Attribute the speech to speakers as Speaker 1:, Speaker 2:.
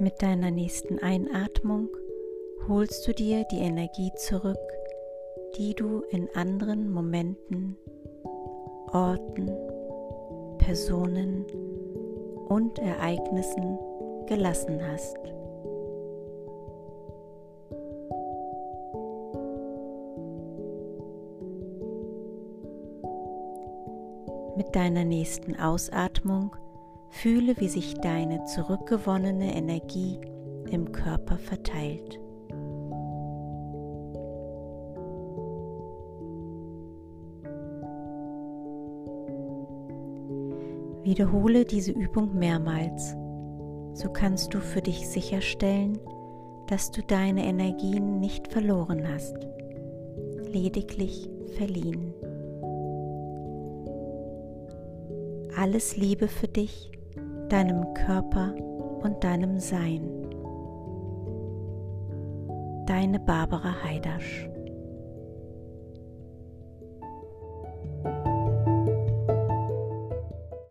Speaker 1: Mit deiner nächsten Einatmung holst du dir die Energie zurück, die du in anderen Momenten, Orten, Personen und Ereignissen gelassen hast. Mit deiner nächsten Ausatmung fühle, wie sich deine zurückgewonnene Energie im Körper verteilt. Wiederhole diese Übung mehrmals, so kannst du für dich sicherstellen, dass du deine Energien nicht verloren hast, lediglich verliehen. Alles Liebe für dich, deinem Körper und deinem Sein. Deine Barbara Heidasch